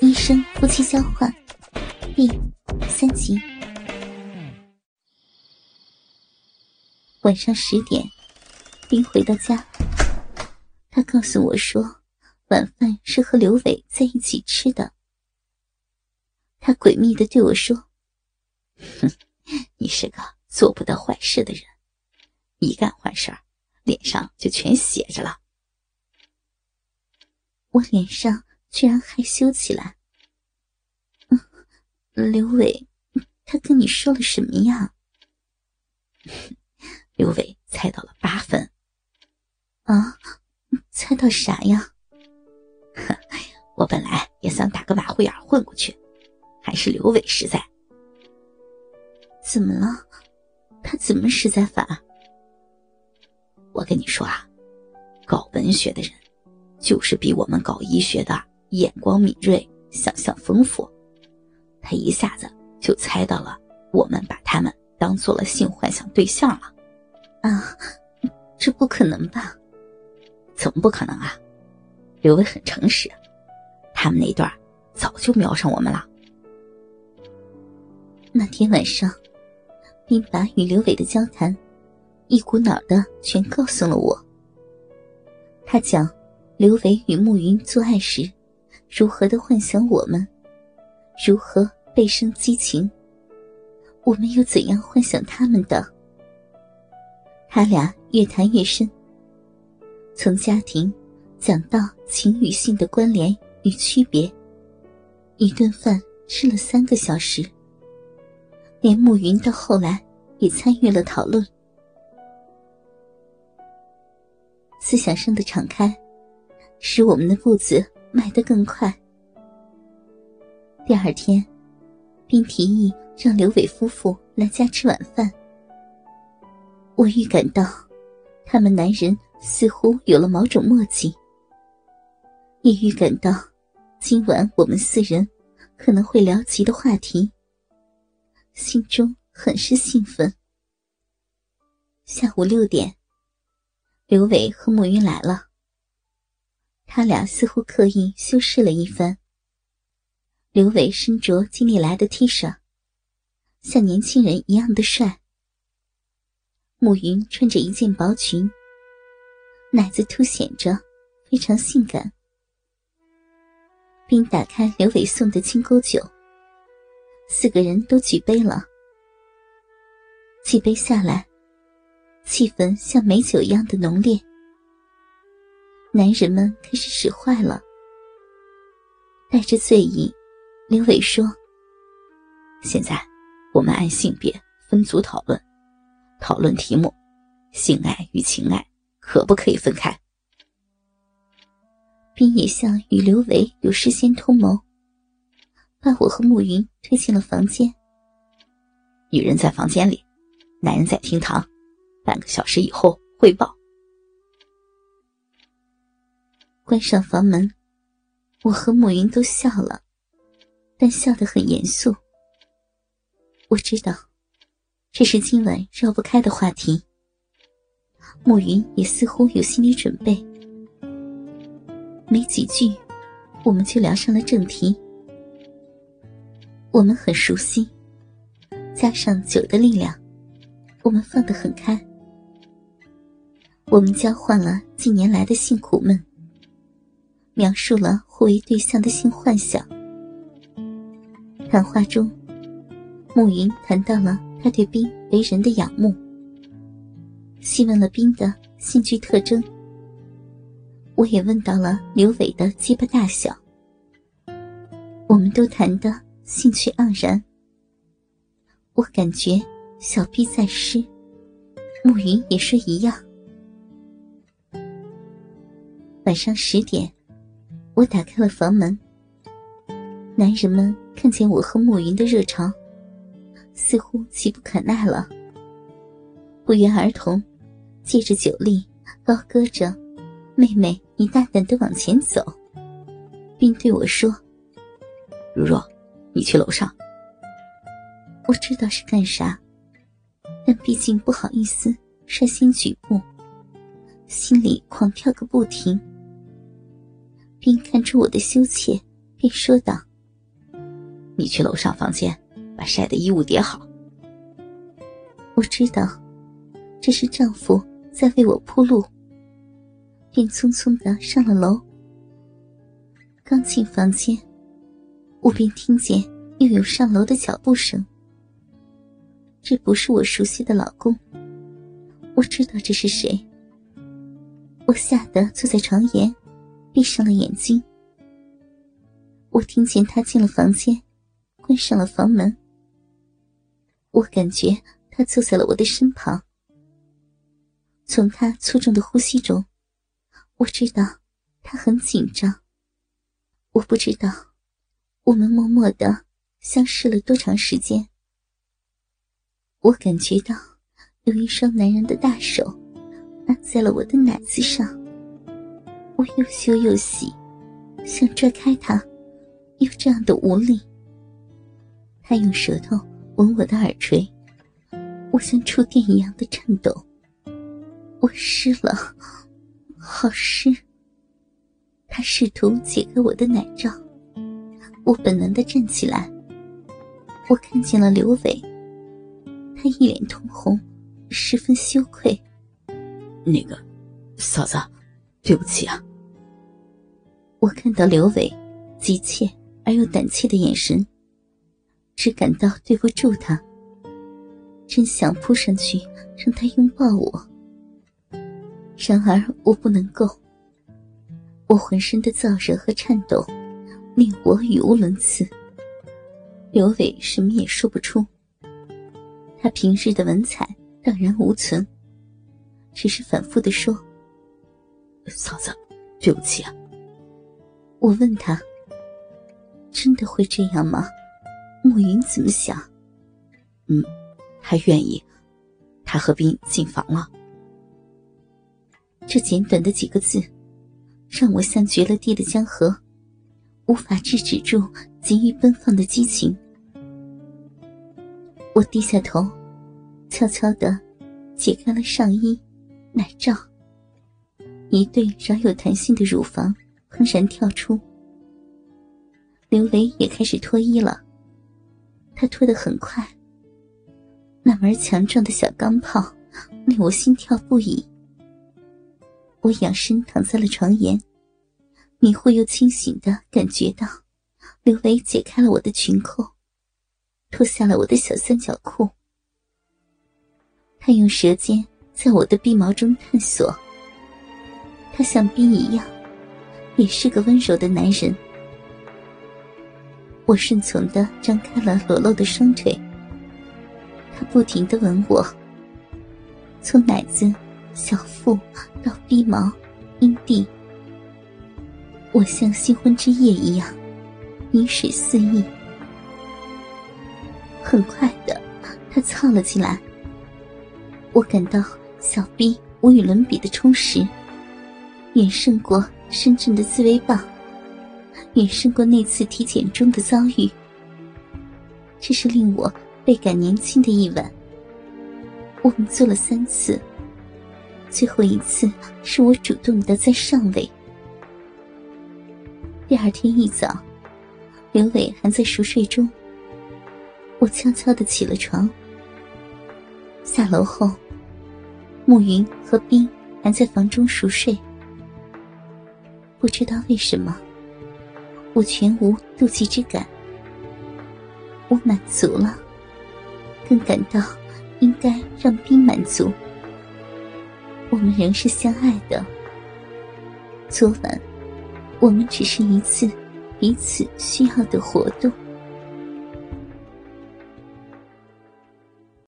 医生夫妻交换第三集。晚上十点，丁回到家，他告诉我说，晚饭是和刘伟在一起吃的。他诡秘的对我说：“哼，你是个做不得坏事的人，一干坏事脸上就全写着了。”我脸上。居然害羞起来。刘伟，他跟你说了什么呀？刘伟猜到了八分。啊，猜到啥呀？我本来也想打个马虎眼混过去，还是刘伟实在。怎么了？他怎么实在法？我跟你说啊，搞文学的人，就是比我们搞医学的。眼光敏锐，想象丰富，他一下子就猜到了我们把他们当做了性幻想对象了。啊，这不可能吧？怎么不可能啊？刘伟很诚实，他们那段早就瞄上我们了。那天晚上，并把与刘伟的交谈一股脑的全告诉了我。他讲刘伟与慕云做爱时。如何的幻想我们，如何倍生激情？我们又怎样幻想他们的？他俩越谈越深，从家庭讲到情与性的关联与区别，一顿饭吃了三个小时。连慕云到后来也参与了讨论，思想上的敞开，使我们的步子。迈得更快。第二天，并提议让刘伟夫妇来家吃晚饭。我预感到，他们男人似乎有了某种默契，也预感到，今晚我们四人可能会聊及的话题，心中很是兴奋。下午六点，刘伟和慕云来了。他俩似乎刻意修饰了一番。刘伟身着金利来的 T 恤，像年轻人一样的帅。暮云穿着一件薄裙，奶子凸显着，非常性感。并打开刘伟送的清沟酒，四个人都举杯了。几杯下来，气氛像美酒一样的浓烈。男人们开始使坏了，带着醉意，刘伟说：“现在我们按性别分组讨论，讨论题目：性爱与情爱可不可以分开？”并也像与刘伟有事先通谋，把我和暮云推进了房间。女人在房间里，男人在厅堂，半个小时以后汇报。关上房门，我和暮云都笑了，但笑得很严肃。我知道，这是今晚绕不开的话题。暮云也似乎有心理准备，没几句，我们就聊上了正题。我们很熟悉，加上酒的力量，我们放得很开。我们交换了近年来的性苦闷。描述了互为对象的性幻想。谈话中，暮云谈到了他对冰为人的仰慕，细问了冰的兴趣特征。我也问到了刘伟的鸡巴大小。我们都谈得兴趣盎然。我感觉小臂在湿，暮云也说一样。晚上十点。我打开了房门，男人们看见我和暮云的热潮，似乎急不可耐了，不约而同，借着酒力高歌着：“妹妹，你大胆的往前走。”并对我说：“如若，你去楼上。”我知道是干啥，但毕竟不好意思率先举步，心里狂跳个不停。并看出我的羞怯，便说道：“你去楼上房间，把晒的衣物叠好。我知道，这是丈夫在为我铺路，便匆匆的上了楼。刚进房间，我便听见又有上楼的脚步声。这不是我熟悉的老公，我知道这是谁。我吓得坐在床沿，闭上了眼睛。我听见他进了房间，关上了房门。我感觉他坐在了我的身旁。从他粗重的呼吸中，我知道他很紧张。我不知道，我们默默的相视了多长时间。我感觉到有一双男人的大手按在了我的奶子上，我又羞又喜，想拽开他，又这样的无力。他用舌头吻我的耳垂，我像触电一样的颤抖，我湿了，好湿。他试图解开我的奶罩，我本能的站起来，我看见了刘伟。他一脸通红，十分羞愧。那个，嫂子，对不起啊。我看到刘伟急切而又胆怯的眼神，只感到对不住他，真想扑上去让他拥抱我。然而我不能够，我浑身的燥热和颤抖，令我语无伦次。刘伟什么也说不出。他平日的文采荡然无存，只是反复的说：“嫂子，对不起啊。”我问他：“真的会这样吗？”暮云怎么想？嗯，他愿意。他和冰进房了。这简短的几个字，让我像绝了地的江河，无法制止住急于奔放的激情。我低下头，悄悄的解开了上衣、奶罩，一对饶有弹性的乳房怦然跳出。刘维也开始脱衣了，他脱得很快。那门强壮的小钢炮令我心跳不已。我仰身躺在了床沿，迷糊又清醒的感觉到，刘维解开了我的裙扣。脱下了我的小三角裤，他用舌尖在我的臂毛中探索。他像冰一样，也是个温柔的男人。我顺从的张开了裸露的双腿，他不停的吻我，从奶子、小腹到臂毛、阴蒂，我像新婚之夜一样，饮水肆意。很快的，他凑了起来。我感到小逼无与伦比的充实，远胜过深圳的自慰棒，远胜过那次体检中的遭遇。这是令我倍感年轻的一晚。我们做了三次，最后一次是我主动的在上位。第二天一早，刘伟还在熟睡中。我悄悄的起了床，下楼后，暮云和冰还在房中熟睡。不知道为什么，我全无妒忌之感。我满足了，更感到应该让冰满足。我们仍是相爱的。昨晚，我们只是一次彼此需要的活动。